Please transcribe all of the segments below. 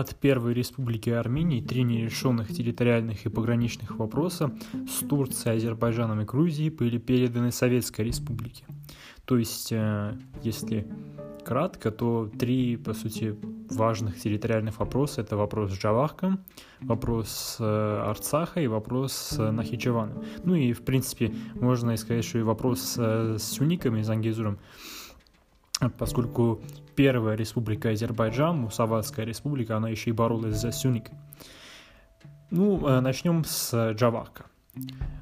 От Первой Республики Армении три нерешенных территориальных и пограничных вопроса с Турцией, Азербайджаном и Грузией были переданы Советской Республике. То есть, э, если кратко, то три, по сути, важных территориальных вопроса. Это вопрос с Джавахком, вопрос э, Арцаха и вопрос с Нахичеваном. Ну и, в принципе, можно сказать, что и вопрос с Сюниками, Зангизуром, поскольку первая республика Азербайджан, Мусаватская республика, она еще и боролась за Сюник. Ну, э, начнем с Джавахка.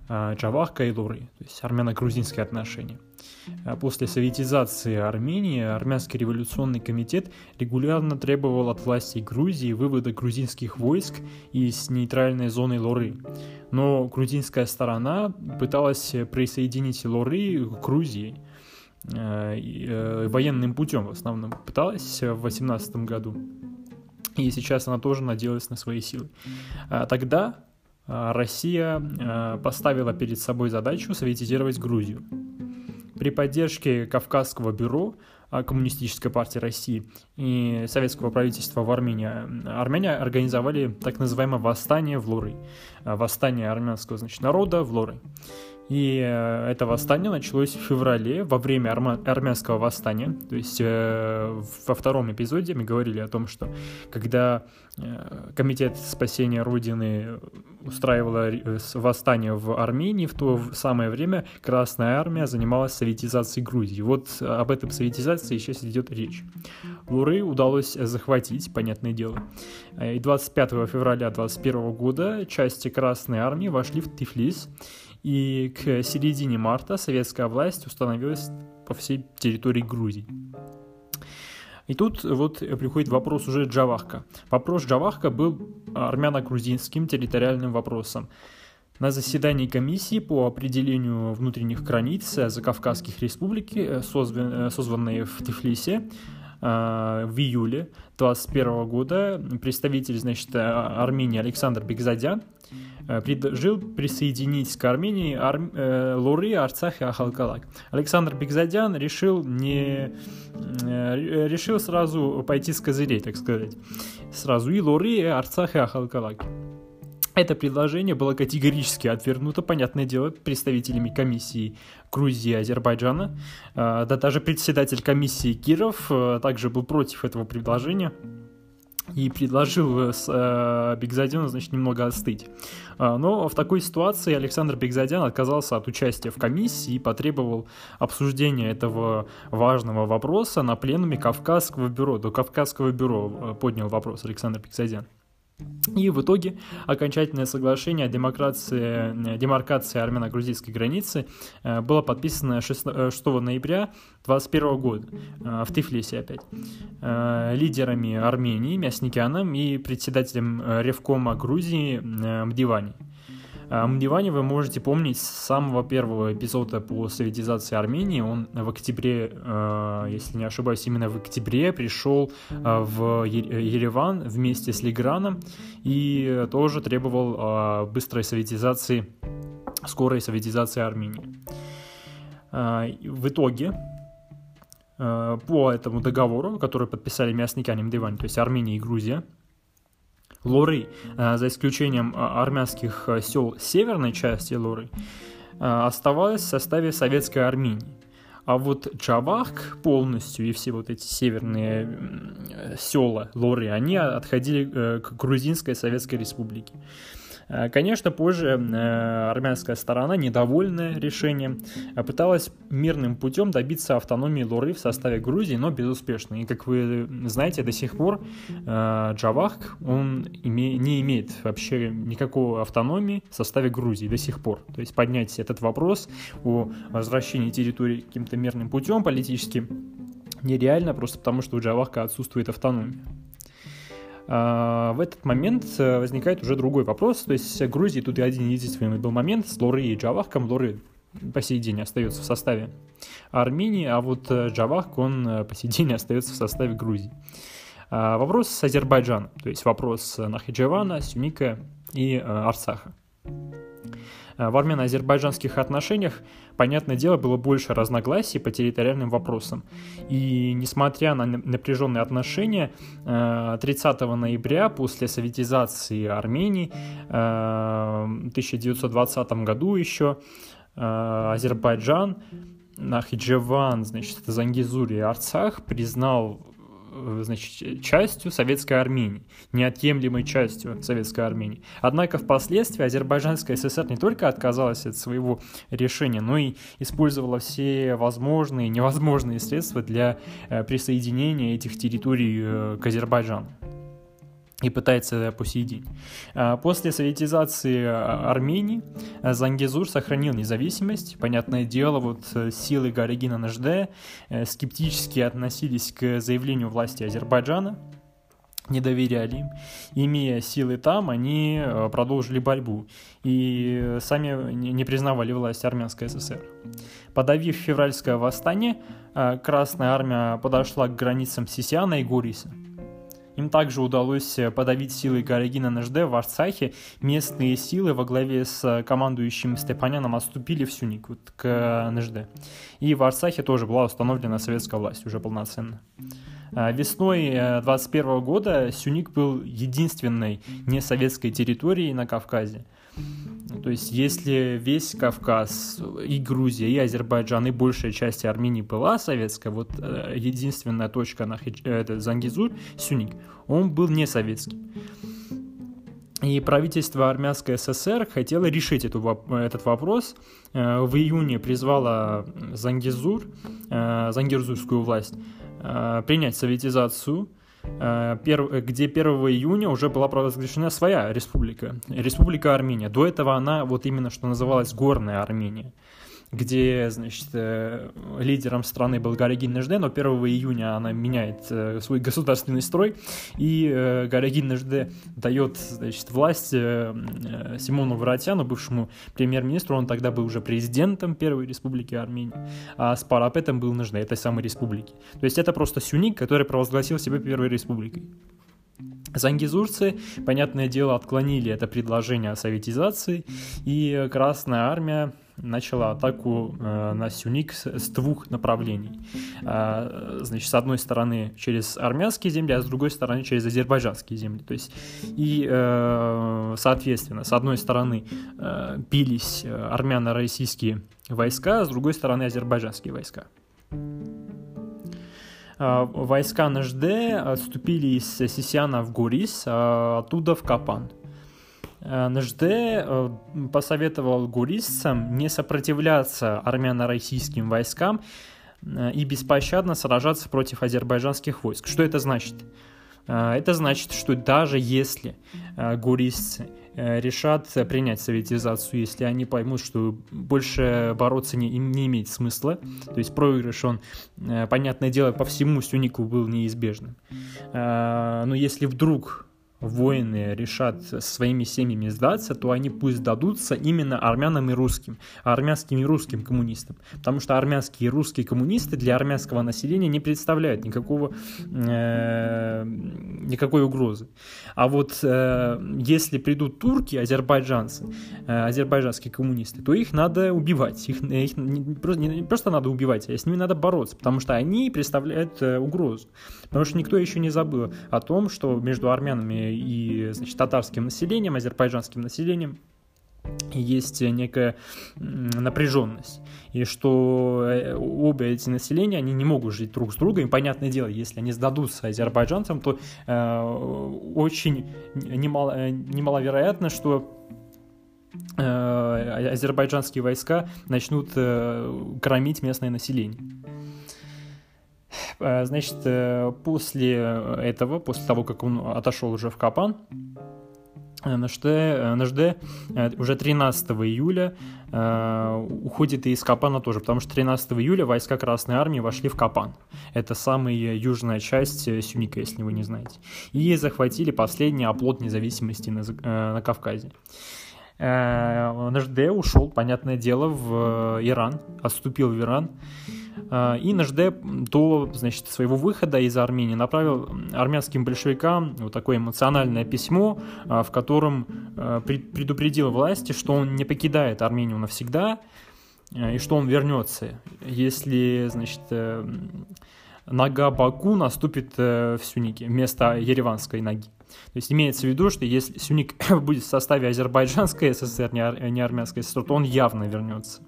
Э, Джавахка и Луры, то есть армяно-грузинские отношения. Э, после советизации Армении Армянский революционный комитет регулярно требовал от властей Грузии вывода грузинских войск из нейтральной зоны Лоры. Но грузинская сторона пыталась присоединить Лоры к Грузии – военным путем в основном пыталась в 2018 году. И сейчас она тоже надеялась на свои силы. А тогда а, Россия поставила перед собой задачу советизировать Грузию. При поддержке Кавказского бюро Коммунистической партии России и советского правительства в Армении армяне организовали так называемое восстание в Лоры. Восстание армянского значит, народа в Лоры. И э, это восстание началось в феврале, во время арма- армянского восстания. То есть э, во втором эпизоде мы говорили о том, что когда э, Комитет спасения Родины устраивал э, восстание в Армении, в то самое время Красная Армия занималась советизацией Грузии. Вот об этом советизации сейчас идет речь. Луры удалось захватить, понятное дело. Э, и 25 февраля 2021 года части Красной Армии вошли в Тифлис, и к середине марта советская власть установилась по всей территории Грузии. И тут вот приходит вопрос уже Джавахка. Вопрос Джавахка был армяно-грузинским территориальным вопросом. На заседании комиссии по определению внутренних границ Закавказских республик, э, созванной в Тифлисе, э, в июле 2021 года представитель значит, Армении Александр Бекзадян Э, предложил присоединить к Армении Ар... э, Луры, Арцах и Ахалкалак. Александр Бекзадян решил не э, решил сразу пойти с козырей, так сказать. Сразу и Луры, и Арцах и Ахалкалак. Это предложение было категорически отвергнуто, понятное дело, представителями комиссии Грузии и Азербайджана. Э, да даже председатель комиссии Киров э, также был против этого предложения и предложил с э, значит, немного остыть. А, но в такой ситуации Александр Бигзадян отказался от участия в комиссии и потребовал обсуждения этого важного вопроса на пленуме Кавказского бюро. До Кавказского бюро э, поднял вопрос Александр Бигзадян. И в итоге окончательное соглашение о демократии, демаркации армяно-грузинской границы э, было подписано 6, 6 э, ноября 2021 года э, в Тифлисе опять лидерами Армении Мясникяном и председателем Ревкома Грузии Мдивани. А, Мдивани вы можете помнить с самого первого эпизода по советизации Армении. Он в октябре, а, если не ошибаюсь, именно в октябре пришел а, в Ереван вместе с Лиграном и тоже требовал быстрой советизации, скорой советизации Армении. В итоге по этому договору, который подписали Мясникяне Мдивани, то есть Армения и Грузия, Лоры, э, за исключением э, армянских э, сел северной части Лоры, оставалась в составе советской Армении. А вот Джавах полностью и все вот эти северные села Лоры, они отходили к Грузинской Советской Республике. Э, конечно, позже э, армянская сторона, недовольная решением, э, пыталась мирным путем добиться автономии Лоры в составе Грузии, но безуспешно. И, как вы знаете, до сих пор Джавах, он не имеет вообще никакой автономии в составе Грузии до сих пор. То есть поднять этот вопрос о возвращении территории каким-то мирным путем политически нереально, просто потому что у Джавахка отсутствует автономия. А, в этот момент э, возникает уже другой вопрос. То есть Грузии тут и один единственный был момент с Лоры и Джавахком. Лоры по сей день остается в составе Армении, а вот э, Джавахк, он э, по сей день остается в составе Грузии. А, вопрос с Азербайджаном, то есть вопрос Нахиджевана, Сюника и Арцаха. В армяно-азербайджанских отношениях, понятное дело, было больше разногласий по территориальным вопросам. И несмотря на напряженные отношения, 30 ноября после советизации Армении в 1920 году еще Азербайджан Нахиджеван, значит, это Зангизур и Арцах признал э, значит, частью Советской Армении, неотъемлемой частью Советской Армении. Однако впоследствии Азербайджанская ССР не только отказалась от своего решения, но и использовала все возможные и невозможные средства для э, присоединения этих территорий э, к Азербайджану и пытается по сей день. А, после советизации а, Армении а, Зангизур сохранил независимость. Понятное дело, вот э, силы Гарагина Нажде э, скептически относились к заявлению власти Азербайджана, не доверяли им. Имея силы там, они э, продолжили борьбу и сами не признавали власть Армянской ССР. Подавив февральское восстание, Красная Армия подошла к границам Сисиана и Гориса – им также удалось э, подавить силы Гарагина НЖД в Арцахе. Местные силы во главе с э, командующим Степаняном отступили в Сюник, вот, к э, НЖД. И в Арцахе тоже была установлена советская власть уже полноценно. Весной 21 года Сюник был единственной несоветской территорией на Кавказе. То есть, если весь Кавказ, и Грузия, и Азербайджан, и большая часть Армении была советская, вот э, единственная точка на это Зангизур, Сюник, он был не советский. И правительство Армянской ССР хотело решить эту, этот вопрос. Э, в июне призвало Зангизур, э, Зангирзурскую власть, принять советизацию Э, где 1 июня уже была провозглашена своя республика, Республика Армения. До этого она вот именно что называлась Горная Армения где, значит, э, лидером страны был Гарагин Нежде, но 1 июня она меняет э, свой государственный строй, и э, Гарагин Нежде дает, значит, власть Симону Воротяну, бывшему премьер-министру, он тогда был уже президентом Первой Республики Армении, а с Парапетом был Нежде, этой самой республики. То есть это просто сюник, который провозгласил себя Первой Республикой. Зангизурцы, понятное дело, отклонили это предложение о советизации, и Красная Армия начала атаку э, на Сюник с, двух направлений. Э, значит, с одной стороны через армянские земли, а с другой стороны через азербайджанские земли. То есть, и, э, соответственно, с одной стороны бились армяно-российские войска, а с другой стороны азербайджанские войска. Войска НЖД отступили из Сисяна в Гурис, а оттуда в Капан. Э, НЖД э, посоветовал гуристам не сопротивляться армяно-российским войскам э, и беспощадно сражаться против азербайджанских войск. Что это значит? Это значит, что даже если гуристцы решат принять советизацию, если они поймут, что больше бороться не, им не имеет смысла, то есть проигрыш, он, понятное дело, по всему Сюнику был неизбежным. Но если вдруг воины решат своими семьями сдаться, то они пусть дадутся именно армянам и русским, армянским и русским коммунистам. Потому что армянские и русские коммунисты для армянского населения не представляют никакого, э, никакой угрозы. А вот э, если придут турки, азербайджанцы, э, азербайджанские коммунисты, то их надо убивать. Их, их не, просто, не просто надо убивать, а с ними надо бороться, потому что они представляют э, угрозу. Потому что никто еще не забыл о том, что между армянами и значит, татарским населением, азербайджанским населением есть некая напряженность. И что э, обе эти населения, они не могут жить друг с другом. И понятное дело, если они сдадутся азербайджанцам, то э, очень немало, э, немаловероятно, что э, азербайджанские войска начнут э, кормить местное население. Э, значит, э, после этого, после того, как он отошел уже в Капан, НЖД, НЖД уже 13 июля э, уходит из Капана тоже, потому что 13 июля войска Красной Армии вошли в Капан. Это самая южная часть Сюника, если вы не знаете. И захватили последний оплот независимости на, э, на Кавказе. Э, НЖД ушел, понятное дело, в Иран, отступил в Иран. И Нажде до значит, своего выхода из Армении направил армянским большевикам вот такое эмоциональное письмо, в котором предупредил власти, что он не покидает Армению навсегда, и что он вернется, если, значит, нога Баку наступит в Сюнике вместо ереванской ноги. То есть имеется в виду, что если Сюник будет в составе Азербайджанской ССР, не армянской ССР, то он явно вернется.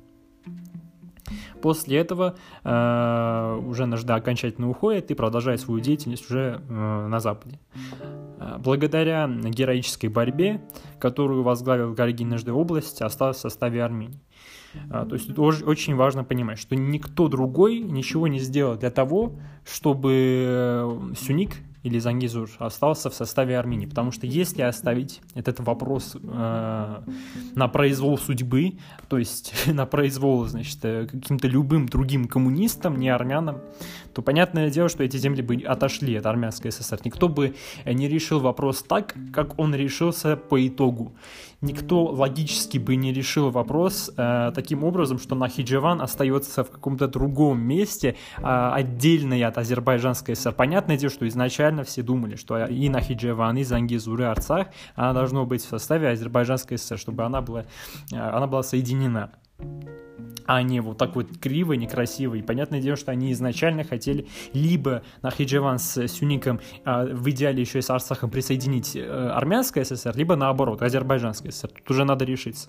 После этого э, уже Нажда окончательно уходит и продолжает свою деятельность уже э, на Западе. Э, благодаря героической борьбе, которую возглавил Гаргин Нажды область, остался в составе Армении. А, то есть очень важно понимать, что никто другой ничего не сделал для того, чтобы э, Сюник или Зангизур остался в составе Армении. Потому что если оставить этот вопрос э, на произвол судьбы, то есть на произвол, значит, э, каким-то любым другим коммунистам, не армянам, то понятное дело, что эти земли бы отошли от армянской ССР. Никто бы не решил вопрос так, как он решился по итогу. Никто логически бы не решил вопрос э, таким образом, что Нахиджеван остается в каком-то другом месте, э, отдельно от азербайджанской ССР. Понятное дело, что изначально все думали, что и Нахиджеван, и Зангизур, и Арцах, она должно быть в составе азербайджанской ССР, чтобы она была, э, она была соединена а не вот так вот криво, некрасиво. И понятное дело, что они изначально хотели либо Нахиджеван с Сюником, а в идеале еще и с Арцахом присоединить э, армянское СССР, либо наоборот, азербайджанское СССР. Тут уже надо решиться.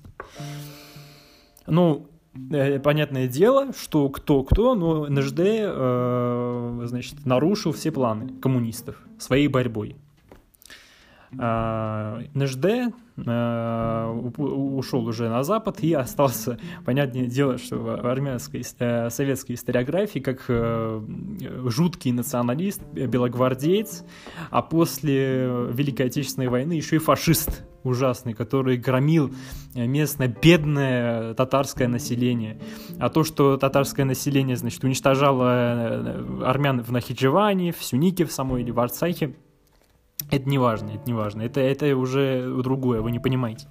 Ну, э, понятное дело, что кто-кто, но НЖД, э, значит, нарушил все планы коммунистов своей борьбой. Э, НЖД Э, ушел уже на Запад и остался, понятное дело, что в армянской, э, советской историографии как э, жуткий националист, белогвардеец, а после Великой Отечественной войны еще и фашист ужасный, который громил местное бедное татарское население. А то, что татарское население, значит, уничтожало армян в Нахидживане, в Сюнике в самой или в Арцахе, это не важно, это не важно. Это, это уже другое, вы не понимаете.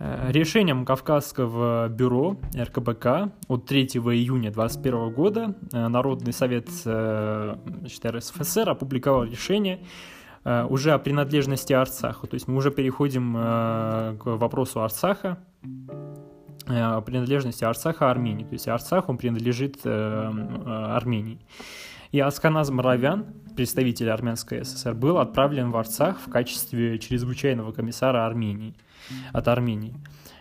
Э, решением Кавказского бюро РКБК от 3 июня 2021 года э, Народный совет э, значит, РСФСР опубликовал решение уже о принадлежности Арцаха. То есть мы уже переходим к вопросу Арцаха, принадлежности Арцаха Армении. То есть Арцах, он принадлежит Армении. И Асканаз Моровян, представитель Армянской ССР, был отправлен в Арцах в качестве чрезвычайного комиссара Армении, от Армении.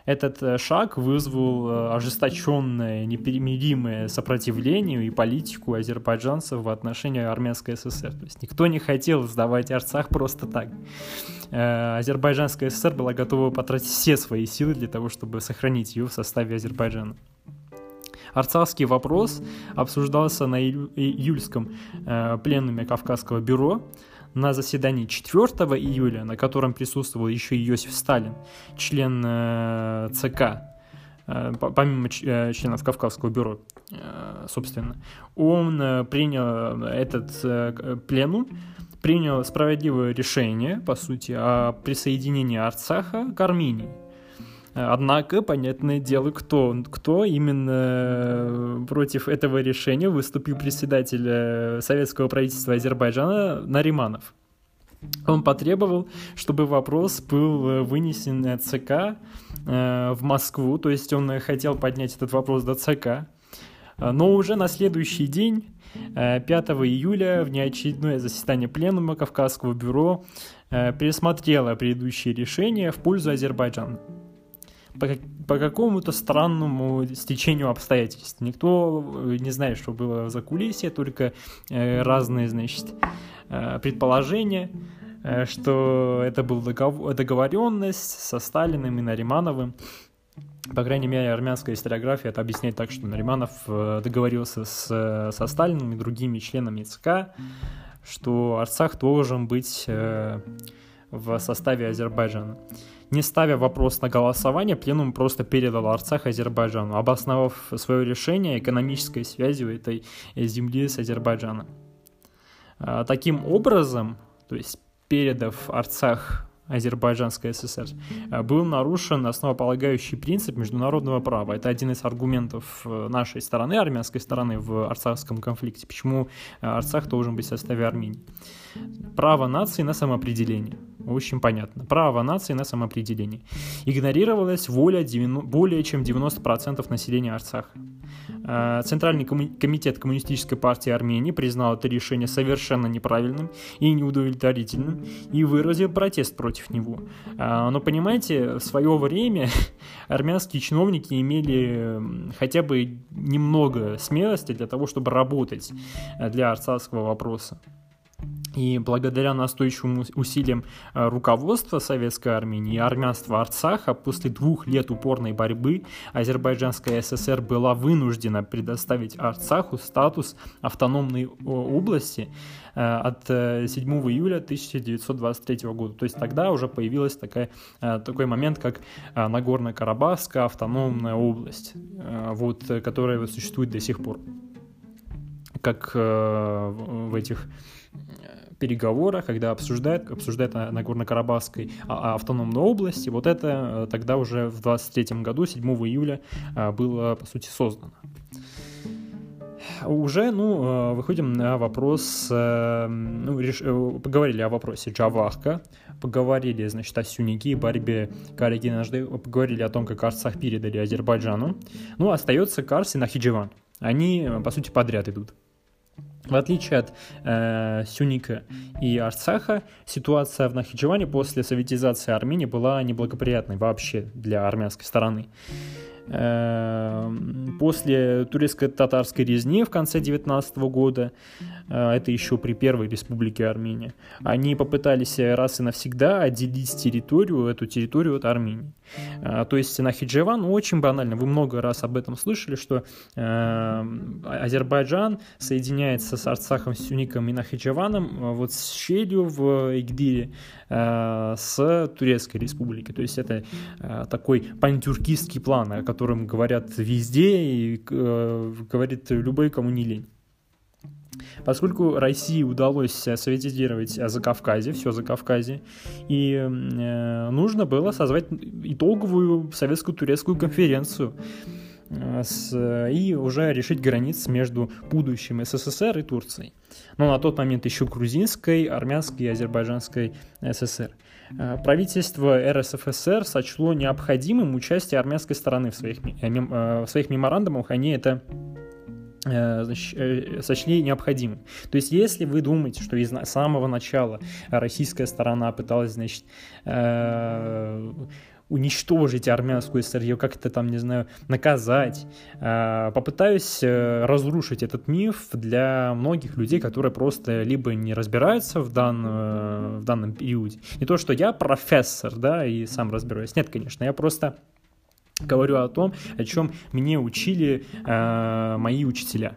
Этот э, шаг вызвал э, ожесточенное, неперемиримое сопротивление и политику азербайджанцев в отношении Армянской ССР. То есть никто не хотел сдавать Арцах просто так. Э, Азербайджанская ССР была готова потратить все свои силы для того, чтобы сохранить ее в составе Азербайджана. Арцахский вопрос обсуждался на июльском э, пленуме Кавказского бюро на заседании 4 июля, на котором присутствовал еще и Иосиф Сталин, член э, ЦК, э, помимо э, членов Кавказского бюро, э, собственно, он принял этот пленум, принял справедливое решение, по сути, о присоединении Арцаха к Армении. Однако, понятное дело, кто, кто именно э, против этого решения выступил председатель э, советского правительства Азербайджана Нариманов. Он потребовал, чтобы вопрос был э, вынесен ЦК в Москву, то есть он хотел поднять этот вопрос до ЦК. Но уже на следующий день, 5 июля, в неочередное заседание Пленума Кавказского бюро пересмотрело предыдущее решение в пользу Азербайджана по, по какому-то странному стечению обстоятельств. Никто э, не знает, что было за кулисье, только э, разные, значит, э, предположения, э, что это была договор, договоренность со Сталиным и Наримановым. По крайней мере, армянская историография это объясняет так, что Нариманов э, договорился с, со Сталиным и другими членами ЦК, что Арцах должен быть э, в составе Азербайджана. Не ставя вопрос на голосование, пленум просто передал Арцах Азербайджану, обосновав свое решение экономической связью этой земли с Азербайджаном. А, таким образом, то есть передав Арцах Азербайджанской ССР, э, был нарушен основополагающий принцип международного права. Это один из аргументов э, нашей стороны, армянской стороны в арцахском конфликте. Почему э, Арцах должен быть в составе Армении? Право нации на самоопределение. Очень понятно. Право нации на самоопределение. Игнорировалась воля 90, более чем 90% населения Арцаха. Э, Центральный комитет Коммунистической партии Армении признал это решение совершенно неправильным и неудовлетворительным и выразил протест против него. Э, но понимаете, в свое время армянские чиновники имели хотя бы немного смелости для того, чтобы работать э, для арцахского вопроса. И благодаря настойчивым усилиям э, руководства Советской Армении и армянства Арцаха после двух лет упорной борьбы Азербайджанская ССР была вынуждена предоставить Арцаху статус автономной области э, от 7 э, июля 1923 года. То есть тогда уже появилась такая, такой момент, как Нагорно-Карабахская автономная область, вот, которая существует до сих пор. Как в этих переговорах, когда обсуждают, обсуждают о Нагорно-Карабахской а, автономной области, вот это э, тогда уже в 23 году, 7 июля, э, было, по сути, создано. Уже, ну, э, выходим на вопрос, ну, реш... поговорили о вопросе Джавахка, поговорили, значит, о Сюнике и борьбе Кари поговорили о том, как Арцах передали Азербайджану. Ну, остается Карс и Нахидживан. Они, по сути, подряд идут. В отличие от э, Сюника и Арцаха, ситуация в Нахичеване после советизации Армении была неблагоприятной вообще для армянской стороны. Эм, после турецко-татарской резни в конце 19 года, это еще при Первой Республике Армения, они попытались раз и навсегда отделить территорию, эту территорию от Армении. Э, то есть Нахиджеван очень банально, вы много раз об этом слышали, что эм, Азербайджан соединяется с Арцахом, Сюником и Нахиджеваном э, вот с щелью в Игдире с Турецкой Республикой. То есть это такой пантюркистский план, о котором говорят везде и э, говорит любой, кому не лень. Поскольку России удалось советизировать Закавказье, все Закавказье, и э, нужно было созвать итоговую советско-турецкую конференцию э, с, и уже решить границы между будущим СССР и Турцией. Но на тот момент еще грузинской, армянской и азербайджанской СССР. Э, правительство РСФСР сочло необходимым участие армянской стороны в своих, э, в своих меморандумах. Они это сочли необходимым. То есть, если вы думаете, что из самого начала российская сторона пыталась, значит, уничтожить армянскую ССР, как-то там, не знаю, наказать. Попытаюсь э, разрушить этот миф для многих людей, которые просто либо не разбираются в, дан, в данном периоде. Не то, что я профессор, да, и сам разбираюсь. Нет, конечно, я просто говорю о том, о чем мне учили э, мои учителя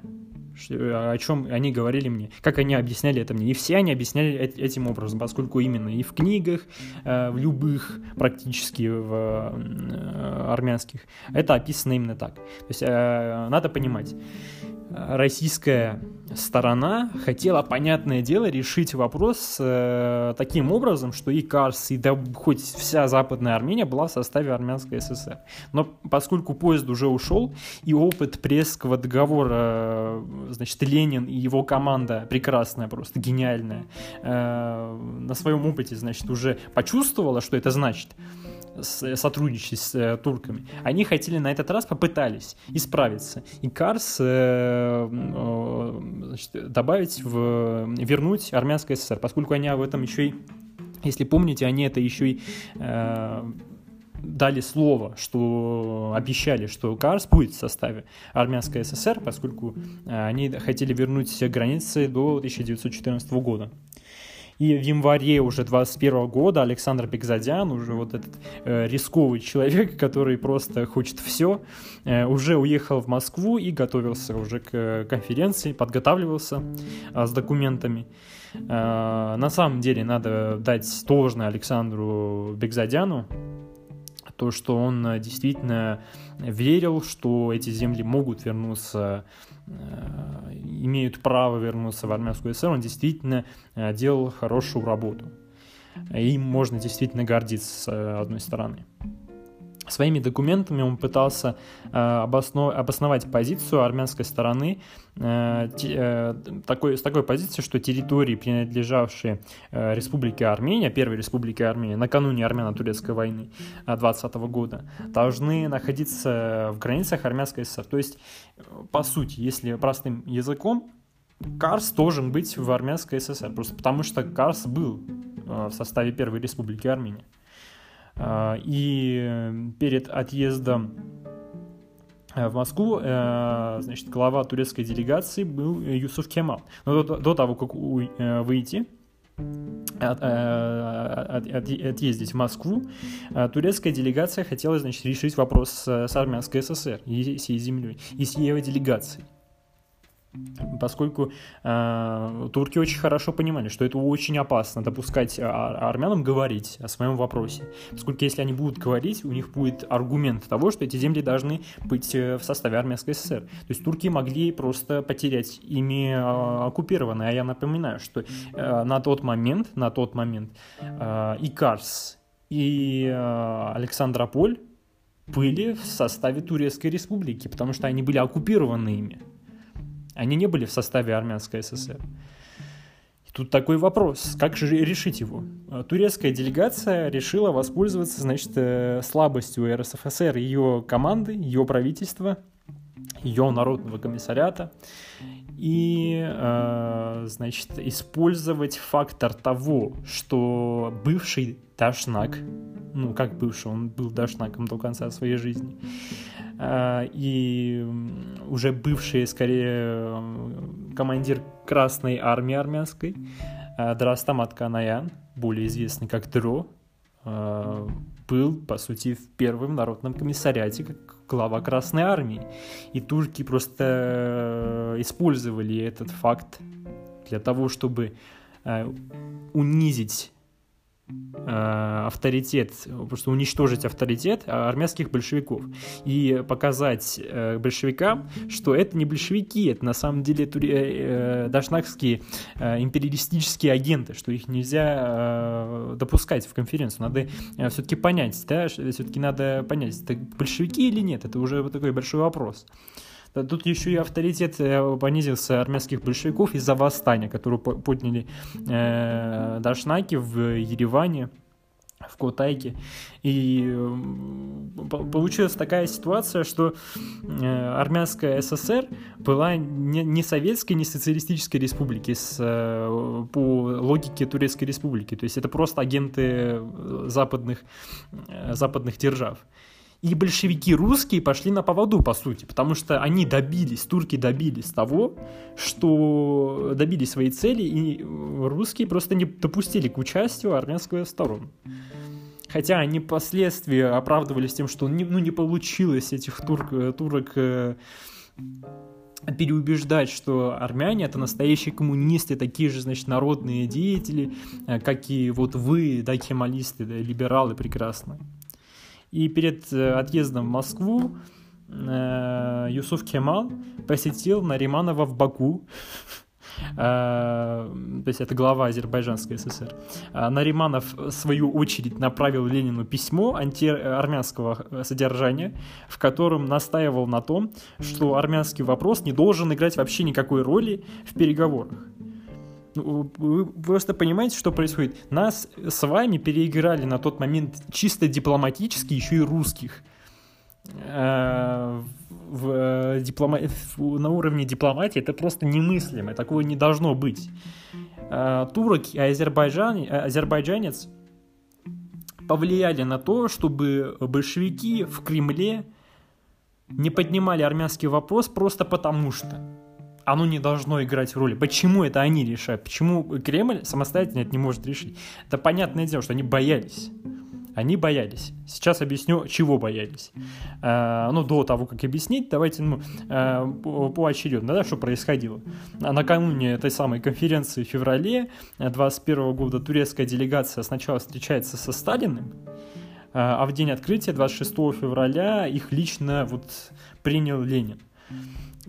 о чем они говорили мне, как они объясняли это мне. И все они объясняли этим образом, поскольку именно и в книгах, э, в любых практически в э, армянских, это описано именно так. То есть э, надо понимать, российская сторона хотела, понятное дело, решить вопрос э, таким образом, что и Карс, и да, хоть вся Западная Армения была в составе Армянской ССР. Но поскольку поезд уже ушел, и опыт Пресского договора, э, значит, Ленин и его команда прекрасная, просто гениальная, э, на своем опыте, значит, уже почувствовала, что это значит, сотрудничать с э, турками. Они хотели на этот раз, попытались исправиться. И Карс э, э, значит, добавить, в, вернуть армянское СССР, поскольку они об этом еще и, если помните, они это еще и э, дали слово, что обещали, что Карс будет в составе армянской ССР, поскольку э, они хотели вернуть все границы до 1914 года. И в январе уже 21 года Александр Бекзадян, уже вот этот э, рисковый человек, который просто хочет все, э, уже уехал в Москву и готовился уже к э, конференции, подготавливался э, с документами. Э, на самом деле надо дать должное Александру Бекзадяну, то, что он э, действительно верил, что эти земли могут вернуться имеют право вернуться в армянскую ССР, он действительно э, делал хорошую работу. Им можно действительно гордиться с одной стороны. Своими документами он пытался э, обоснов... обосновать позицию армянской стороны э, э, такой, с такой позиции, что территории, принадлежавшие э, Республике Армения, Первой Республике Армения, накануне армяно-турецкой войны 20 -го года, должны находиться в границах Армянской ССР. То есть, по сути, если простым языком, Карс должен быть в Армянской ССР, просто потому что Карс был э, в составе Первой Республики Армения. А, и перед отъездом э, в Москву, э, значит, глава турецкой делегации был Юсуф Кемал. Но до, того, как э, выйти, от, от, от, отъездить в Москву, турецкая делегация хотела, значит, решить вопрос с Армянской ССР и с ее землей, и с ее делегацией поскольку э, турки очень хорошо понимали, что это очень опасно допускать армянам говорить о своем вопросе, поскольку если они будут говорить, у них будет аргумент того, что эти земли должны быть э, в составе армянской ССР. То есть турки могли просто потерять ими э, оккупированные. А я напоминаю, что э, на тот момент, на тот момент э, и Карс, и э, Александрополь были в составе Турецкой республики, потому что они были оккупированы ими. Они не были в составе армянской ССР. Тут такой вопрос, как же решить его? Турецкая делегация решила воспользоваться, значит, э, слабостью РСФСР, ее команды, ее правительства, ее народного комиссариата и, э, значит, использовать фактор того, что бывший Дашнак, ну, как бывший, он был Дашнаком до конца своей жизни, и уже бывший, скорее, командир Красной Армии армянской, э, Драстамат Канаян, более известный как Дро, э, был, по сути, в первом народном комиссариате как глава Красной Армии. И турки просто э, использовали этот факт для того, чтобы э, унизить Э, авторитет, просто уничтожить авторитет армянских большевиков и показать э, большевикам, что это не большевики, это на самом деле тури, э, дашнакские империалистические агенты, что их нельзя допускать в конференцию. Надо все-таки понять, да, все-таки надо понять, это большевики или нет, это уже такой большой вопрос. Тут еще и авторитет э, понизился армянских большевиков из-за восстания, которое подняли э, Дашнаки в Ереване в Котайке. И э, получилась такая ситуация, что э, армянская ССР была не, не советской, не социалистической республики с, по логике Турецкой республики. То есть это просто агенты западных, западных держав. И большевики русские пошли на поводу, по сути, потому что они добились, турки добились того, что добились своей цели, и русские просто не допустили к участию армянскую сторону. Хотя они впоследствии оправдывались тем, что не, ну, не получилось этих турк, турок э, переубеждать, что армяне это настоящие коммунисты, такие же, значит, народные деятели, э, как и вот вы, да, кемалисты, да, либералы прекрасные. И перед э, отъездом в Москву э, Юсуф Кемал посетил Нариманова в Баку, э, то есть это глава Азербайджанской ССР. Нариманов, в свою очередь, направил Ленину письмо антиармянского содержания, в котором настаивал на том, что армянский вопрос не должен играть вообще никакой роли в переговорах. Ну, вы просто понимаете, что происходит? Нас с вами переиграли на тот момент чисто дипломатически, еще и русских. Э, в, э, диплома... На уровне дипломатии это просто немыслимо, такого не должно быть. Э, турок и азербайджан... азербайджанец повлияли на то, чтобы большевики в Кремле не поднимали армянский вопрос просто потому что оно не должно играть роли. Почему это они решают? Почему Кремль самостоятельно это не может решить? Это понятное дело, что они боялись. Они боялись. Сейчас объясню, чего боялись. А, ну, до того, как объяснить, давайте ну, а, поочередно, да, что происходило. Накануне этой самой конференции в феврале 2021 года турецкая делегация сначала встречается со Сталиным, а в день открытия, 26 февраля, их лично вот принял Ленин.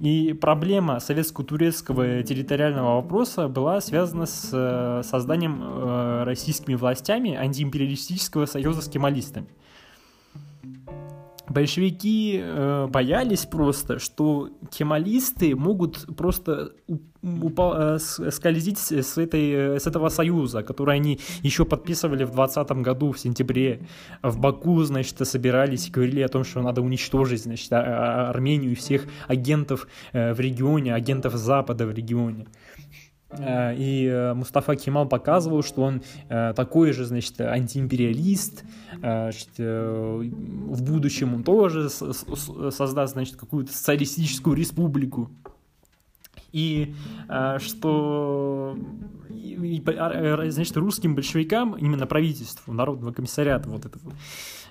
И проблема советско-турецкого территориального вопроса была связана с э, созданием э, российскими властями антиимпериалистического союза с кемалистами. Большевики э, боялись просто, что кемалисты могут просто упал, э, скользить с, этой, с этого союза, который они еще подписывали в 20 году, в сентябре. В Баку, значит, собирались и говорили о том, что надо уничтожить, значит, а, а, Армению и всех агентов э, в регионе, агентов Запада в регионе. Э, и э, Мустафа Кемал показывал, что он э, такой же, значит, антиимпериалист, значит, в будущем он тоже создаст, значит, какую-то социалистическую республику. И что значит, русским большевикам, именно правительству, Народного комиссариата вот этого,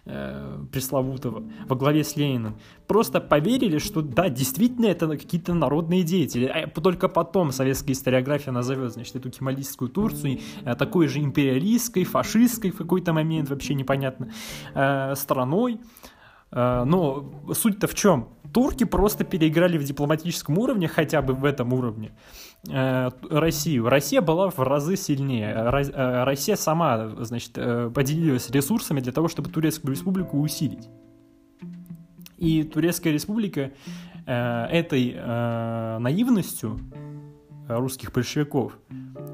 э, пресловутого во главе с Лениным, просто поверили, что да, действительно это какие-то народные деятели. А только потом советская историография назовет, значит, эту кемалистскую Турцию э, такой же империалистской, фашистской в какой-то момент, вообще непонятно, э, страной. Э, но суть-то в чем? Турки просто переиграли в дипломатическом уровне, хотя бы в этом уровне. Э, Россию. Россия была в разы сильнее. Э, Россия сама, значит, э, поделилась ресурсами для того, чтобы Турецкую республику усилить. И Турецкая республика этой наивностью русских большевиков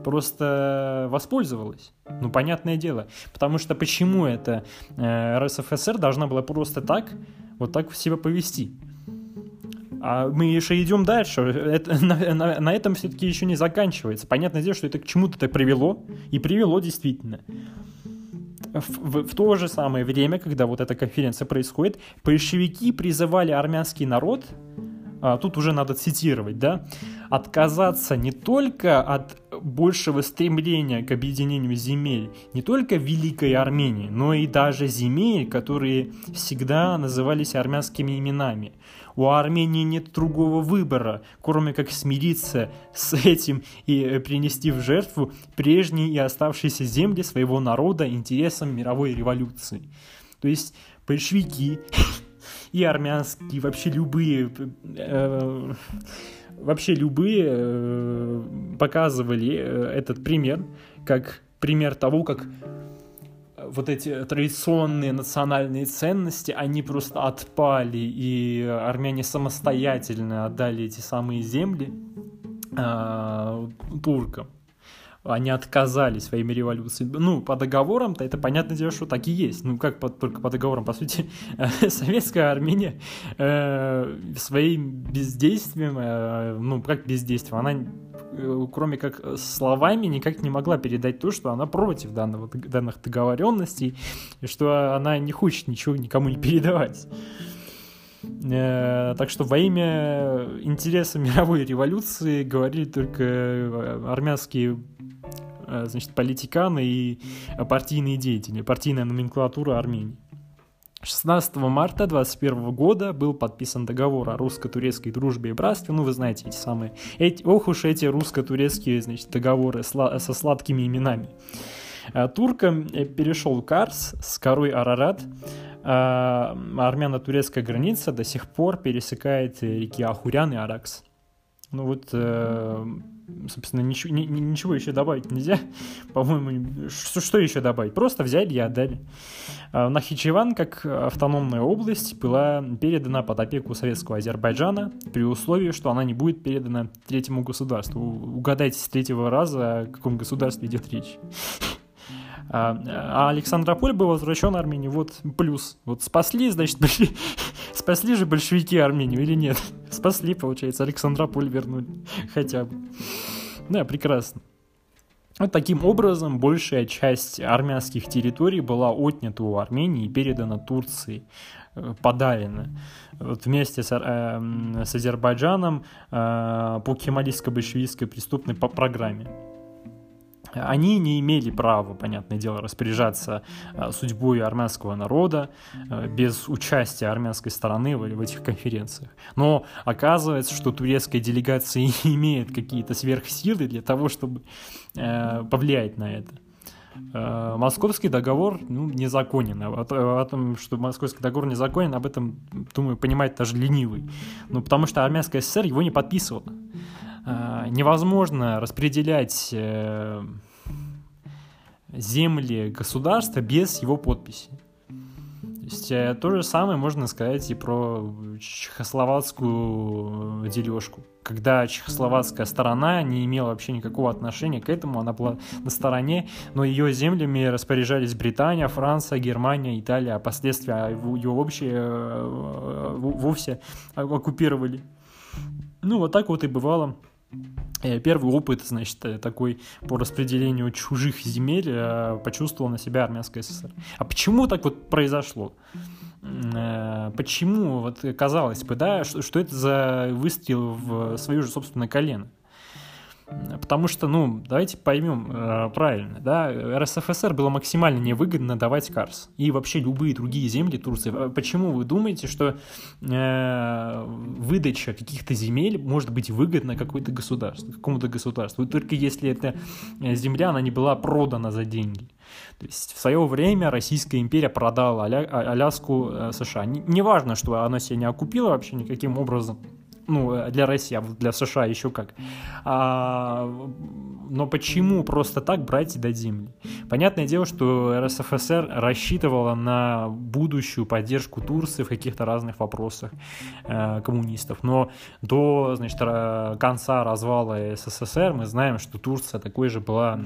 просто воспользовалась. Ну, понятное дело. Потому что почему это РСФСР должна была просто так, вот так себя повести? А мы еще идем дальше. Это, на, на, на этом все-таки еще не заканчивается. Понятное дело, что это к чему-то так привело. И привело действительно. В, в, в то же самое время, когда вот эта конференция происходит, большевики призывали армянский народ, а, тут уже надо цитировать, да, отказаться не только от большего стремления к объединению земель, не только Великой Армении, но и даже земель, которые всегда назывались армянскими именами. У Армении нет другого выбора, кроме как смириться с этим и э, принести в жертву прежние и оставшиеся земли своего народа интересам мировой революции. То есть большевики и армянские, вообще любые, э, вообще любые э, показывали э, этот пример как пример того, как вот эти традиционные национальные ценности, они просто отпали, и армяне самостоятельно отдали эти самые земли э, туркам. Они отказались своими революциями. Ну, по договорам-то это понятное дело, что так и есть. Ну, как по, только по договорам, по сути, советская Армения э, своим бездействием, э, ну, как бездействием, она Э, кроме как словами, никак не могла передать то, что она против данного, данных договоренностей, и что она не хочет ничего никому не передавать. Э, так что во имя интереса мировой революции говорили только армянские значит, политиканы и партийные деятели, партийная номенклатура Армении. 16 марта 2021 года был подписан договор о русско-турецкой дружбе и братстве. Ну, вы знаете, эти самые... Эти, ох уж эти русско-турецкие, значит, договоры сла- со сладкими именами. Туркам э, перешел Карс с корой Арарат. А армяно-турецкая граница до сих пор пересекает реки Ахурян и Аракс. Ну вот, э, собственно, ничего, ни, ничего еще добавить нельзя. По-моему, что, что еще добавить? Просто взяли и отдали. А Нахичеван, как автономная область, была передана под опеку советского Азербайджана при условии, что она не будет передана третьему государству. Угадайте с третьего раза, о каком государстве идет речь. А, а Александрополь был возвращен Армении. Вот плюс. Вот спасли, значит, спасли же большевики Армению или нет? Спасли, получается, Александрополь вернули. Хотя бы. Да, прекрасно. Вот таким образом большая часть армянских территорий была отнята у Армении и передана Турции, э, подарена. Вот вместе с, э, с Азербайджаном э, по кемалистско-большевистской преступной программе они не имели права, понятное дело, распоряжаться э, судьбой армянского народа э, без участия армянской стороны в, этих конференциях. Но оказывается, что турецкая делегация имеет какие-то сверхсилы для того, чтобы э, повлиять на это. Московский договор ну, незаконен. О, о том, что Московский договор незаконен, об этом, думаю, понимает даже ленивый. Ну, потому что Армянская ССР его не подписывала. Невозможно распределять земли государства без его подписи. То есть то же самое можно сказать и про чехословацкую дележку когда чехословацкая сторона не имела вообще никакого отношения к этому, она была на стороне, но ее землями распоряжались Британия, Франция, Германия, Италия, а последствия его вообще э, вовсе оккупировали. Ну, вот так вот и бывало. Э, первый опыт, значит, э, такой по распределению чужих земель почувствовал на себя армянская ССР. А почему так вот произошло? Э, почему, вот казалось бы, да, что, что это за выстрел в свое же собственное колено? Потому что, ну, давайте поймем э, правильно, да, РСФСР было максимально невыгодно давать Карс и вообще любые другие земли Турции. А почему вы думаете, что э, выдача каких-то земель может быть выгодна какой-то государству, какому-то государству, только если эта земля, она не была продана за деньги. То есть в свое время Российская империя продала Аля, Аляску э, США. Неважно, что она себя не оккупила вообще никаким образом ну, э, для России, а для США еще как. А, но почему просто так брать и земли? Понятное дело, что РСФСР рассчитывала на будущую поддержку Турции в каких-то разных вопросах э, коммунистов. Но до значит, конца развала СССР мы знаем, что Турция такой же была,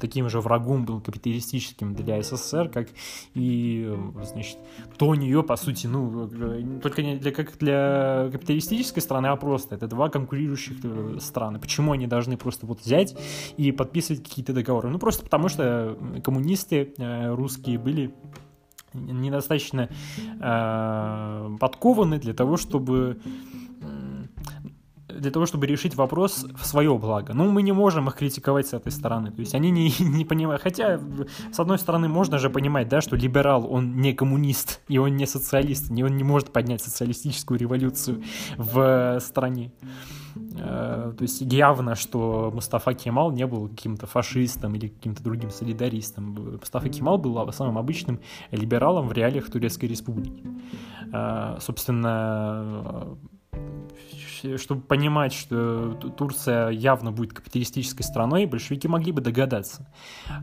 таким же врагом был капиталистическим для СССР, как и значит, то у нее, по сути, ну, э, только не для, как для капиталистической страны, а просто. Это два конкурирующих э, страны. Почему они должны просто вот взять и подписывать какие-то договоры? Ну, просто потому что коммунисты э, русские были недостаточно э, подкованы для того, чтобы для того, чтобы решить вопрос в свое благо. Ну, мы не можем их критиковать с этой стороны. То есть они не, не понимают. Хотя, с одной стороны, можно же понимать, да, что либерал, он не коммунист, и он не социалист, и он не может поднять социалистическую революцию в стране. Э, то есть явно, что Мустафа Кемал не был каким-то фашистом или каким-то другим солидаристом. Мустафа Кемал был самым обычным либералом в реалиях Турецкой Республики. Э, собственно, чтобы понимать, что Турция явно будет капиталистической страной, большевики могли бы догадаться.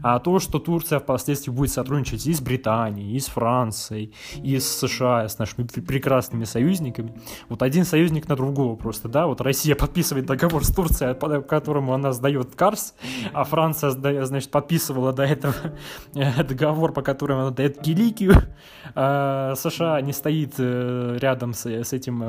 А то, что Турция впоследствии будет сотрудничать и с Британией, и с Францией, и с США, с нашими прекрасными союзниками, вот один союзник на другого просто, да, вот Россия подписывает договор с Турцией, по которому она сдает Карс, а Франция, значит, подписывала до этого договор, по которому она дает Киликию, а США не стоит э, рядом с, с этим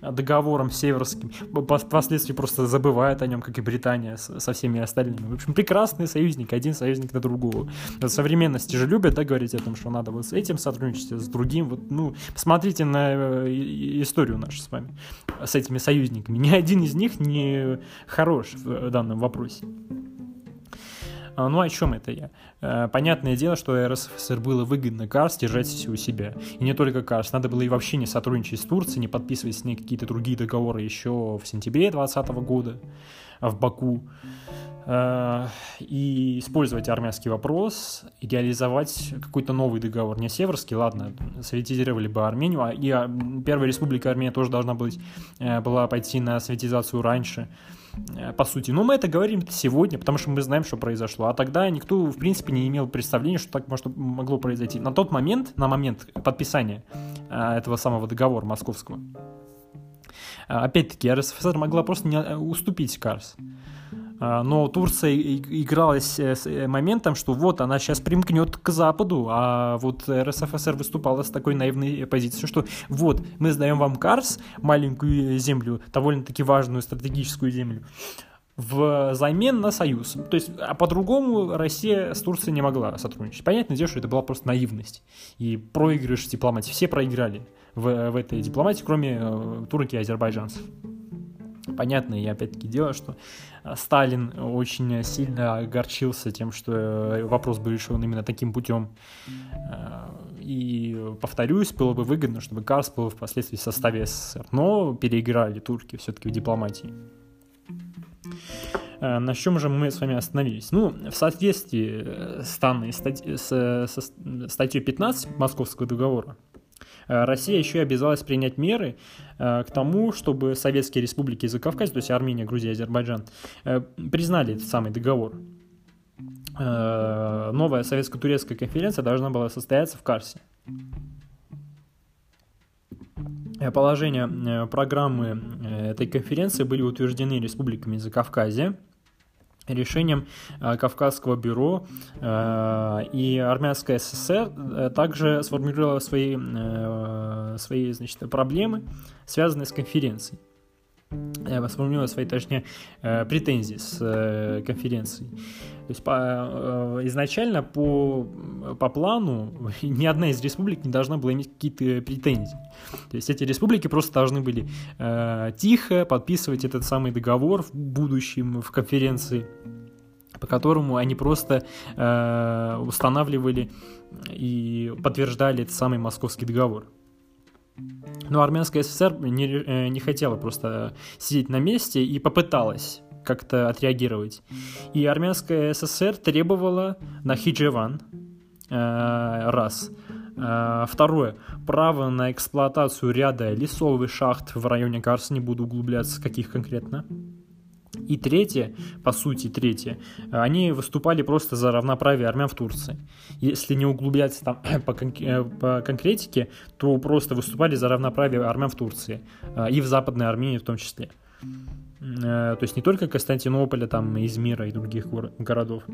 э, договором северским, впоследствии просто забывает о нем, как и Британия со всеми остальными. В общем, прекрасный союзник, один союзник на другого. Современности же любят, да, говорить о том, что надо вот с этим сотрудничать, с другим. Вот, ну, посмотрите на э, историю нашу с вами, с этими союзниками. Ни один из них не хорош в данном вопросе. А, ну, о чем это я? Э, понятное дело, что РСФСР было выгодно Карс держать у себя. И не только Карс, надо было и вообще не сотрудничать с Турцией, не подписывать с ней какие-то другие договоры еще в сентябре 2020 года в Баку. Э, и использовать армянский вопрос, идеализовать какой-то новый договор. Не северский, ладно, советизировали бы Армению, а и а, Первая Республика Армения тоже должна быть, э, была пойти на советизацию раньше. Э, по сути. Но мы это говорим сегодня, потому что мы знаем, что произошло. А тогда никто, в принципе, не имел представления, что так может, могло произойти. На тот момент, на момент подписания э, этого самого договора московского, э, опять-таки, РСФСР могла просто не уступить Карс. А, но Турция игралась с э, моментом, что вот она сейчас примкнет к Западу, а вот РСФСР выступала с такой наивной позицией, что вот мы сдаем вам Карс, маленькую землю, довольно-таки важную стратегическую землю, в замен на союз. То есть, а по-другому Россия с Турцией не могла сотрудничать. Понятное дело, что это была просто наивность и проигрыш дипломатии. Все проиграли в, в этой дипломатии, кроме э, турки и азербайджанцев. Понятное, и опять-таки дело, что Сталин очень сильно огорчился тем, что э, вопрос был решен именно таким путем. Э, и, повторюсь, было бы выгодно, чтобы Карс был впоследствии в составе СССР. Но переиграли турки все-таки в дипломатии. на чем же мы с вами остановились? Ну, в соответствии с, данной статьей, с, со статьей 15 Московского договора, Россия еще и обязалась принять меры к тому, чтобы советские республики Закавказья, то есть Армения, Грузия, Азербайджан, признали этот самый договор. Новая советско-турецкая конференция должна была состояться в Карсе. Э, положения э, программы э, этой конференции были утверждены республиками Закавказья решением Кавказского бюро и Армянская ССР также сформулировала свои, свои значит, проблемы, связанные с конференцией сформулировала свои, точнее, претензии с конференцией. То есть по, изначально по, по плану ни одна из республик не должна была иметь какие-то претензии. То есть эти республики просто должны были э, тихо подписывать этот самый договор в будущем в конференции, по которому они просто э, устанавливали и подтверждали этот самый московский договор. Но Армянская ССР не, э, не хотела просто сидеть на месте и попыталась как-то отреагировать. И Армянская ССР требовала на Хиджеван, э, раз. Э, второе. Право на эксплуатацию ряда лесовых шахт в районе Карс, не буду углубляться, каких конкретно. И третье, по сути, третье, они выступали просто за равноправие армян в Турции. Если не углубляться там по, кон- э, по конкретике, то просто выступали за равноправие армян в Турции. Э, и в Западной Армении в том числе. Э, то есть не только Константинополя, там, Измира и других городов.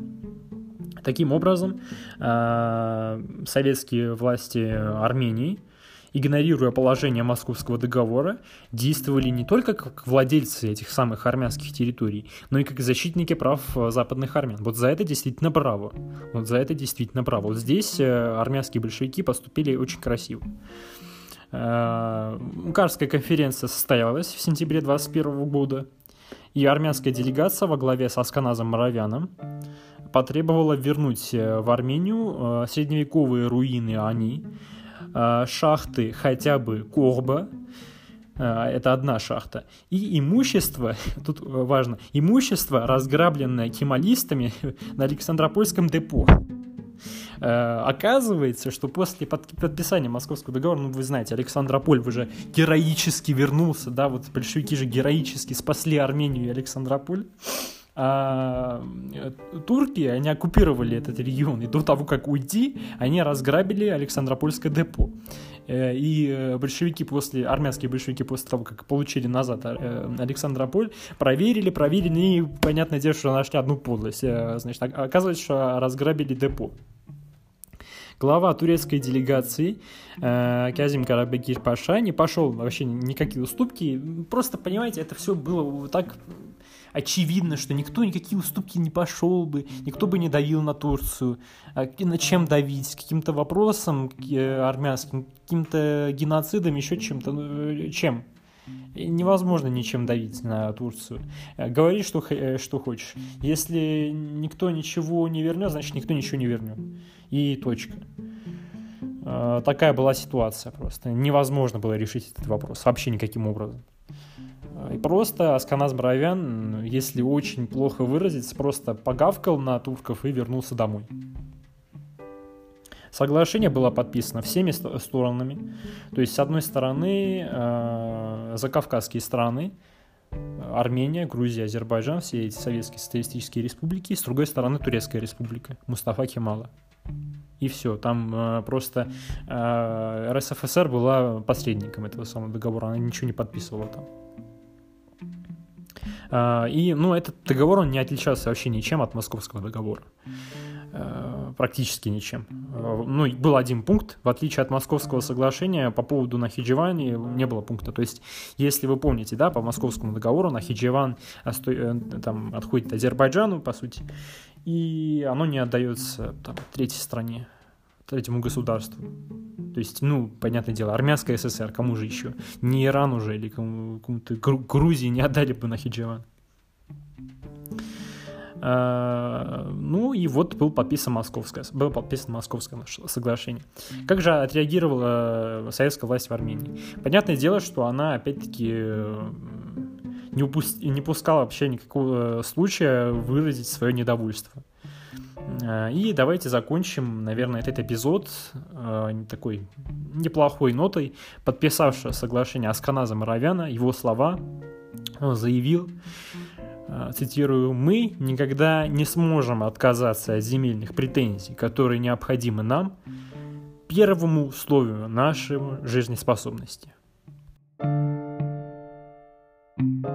Таким образом, советские власти Армении – игнорируя положение Московского договора, действовали не только как владельцы этих самых армянских территорий, но и как защитники прав э, западных армян. Вот за это действительно право. Вот за это действительно право. Вот здесь э, армянские большевики поступили очень красиво. Э, Карская конференция состоялась в сентябре 21 года, и армянская делегация во главе с Асканазом Моровяном потребовала вернуть в Армению средневековые руины Ани, Э, шахты хотя бы Корба, э, это одна шахта, и имущество, тут важно, имущество, разграбленное кемалистами на Александропольском депо. Э, оказывается, что после подписания Московского договора, ну вы знаете, Александрополь уже героически вернулся, да, вот большевики же героически спасли Армению и Александрополь а, турки, они оккупировали этот регион, и до того, как уйти, они разграбили Александропольское депо. Э, и э, большевики после, армянские большевики после того, как получили назад э, Александрополь, проверили, проверили, и понятное дело, что нашли одну подлость. Значит, оказывается, что разграбили депо. Глава турецкой делегации э, Казим Карабекир Паша не пошел вообще никакие уступки. Просто, понимаете, это все было так очевидно, что никто никакие уступки не пошел бы, никто бы не давил на Турцию. А на чем давить? Каким-то вопросом э, армянским, каким-то геноцидом, еще чем-то? Ну, э, чем? Невозможно ничем давить на Турцию. Э, говори, что, что хочешь. Если никто ничего не вернет, значит никто ничего не вернет. И точка. Такая была ситуация просто. Невозможно было решить этот вопрос вообще никаким образом. И просто Асканаз Бравян, если очень плохо выразиться, просто погавкал на турков и вернулся домой. Соглашение было подписано всеми сторонами. То есть, с одной стороны, э, закавказские страны, Армения, Грузия, Азербайджан, все эти советские социалистические республики, с другой стороны, Турецкая республика, Мустафа Кемала. И все, там э, просто э, РСФСР была посредником этого самого договора, она ничего не подписывала там. А, и, ну, этот договор, он не отличался вообще ничем от московского договора. А, практически ничем. А, ну, был один пункт, в отличие от московского соглашения, по поводу Нахидживани не было пункта. То есть, если вы помните, да, по московскому договору Нахидживан э, там, отходит Азербайджану, по сути, и оно не отдается там, третьей стране, третьему государству. То есть, ну, понятное дело, армянская ССР, кому же еще? Не Иран уже или кому-то Грузии не отдали бы на Хидживан. А, ну и вот был подписан московское, было подписано московское соглашение. Как же отреагировала советская власть в Армении? Понятное дело, что она опять-таки не, упуск... не пускал вообще никакого случая выразить свое недовольство. Э, и давайте закончим, наверное, этот эпизод э, такой неплохой нотой. Подписавшего соглашение Асканаза Моровяна, его слова, он заявил, э, цитирую, «Мы никогда не сможем отказаться от земельных претензий, которые необходимы нам, первому условию нашей жизнеспособности». thank you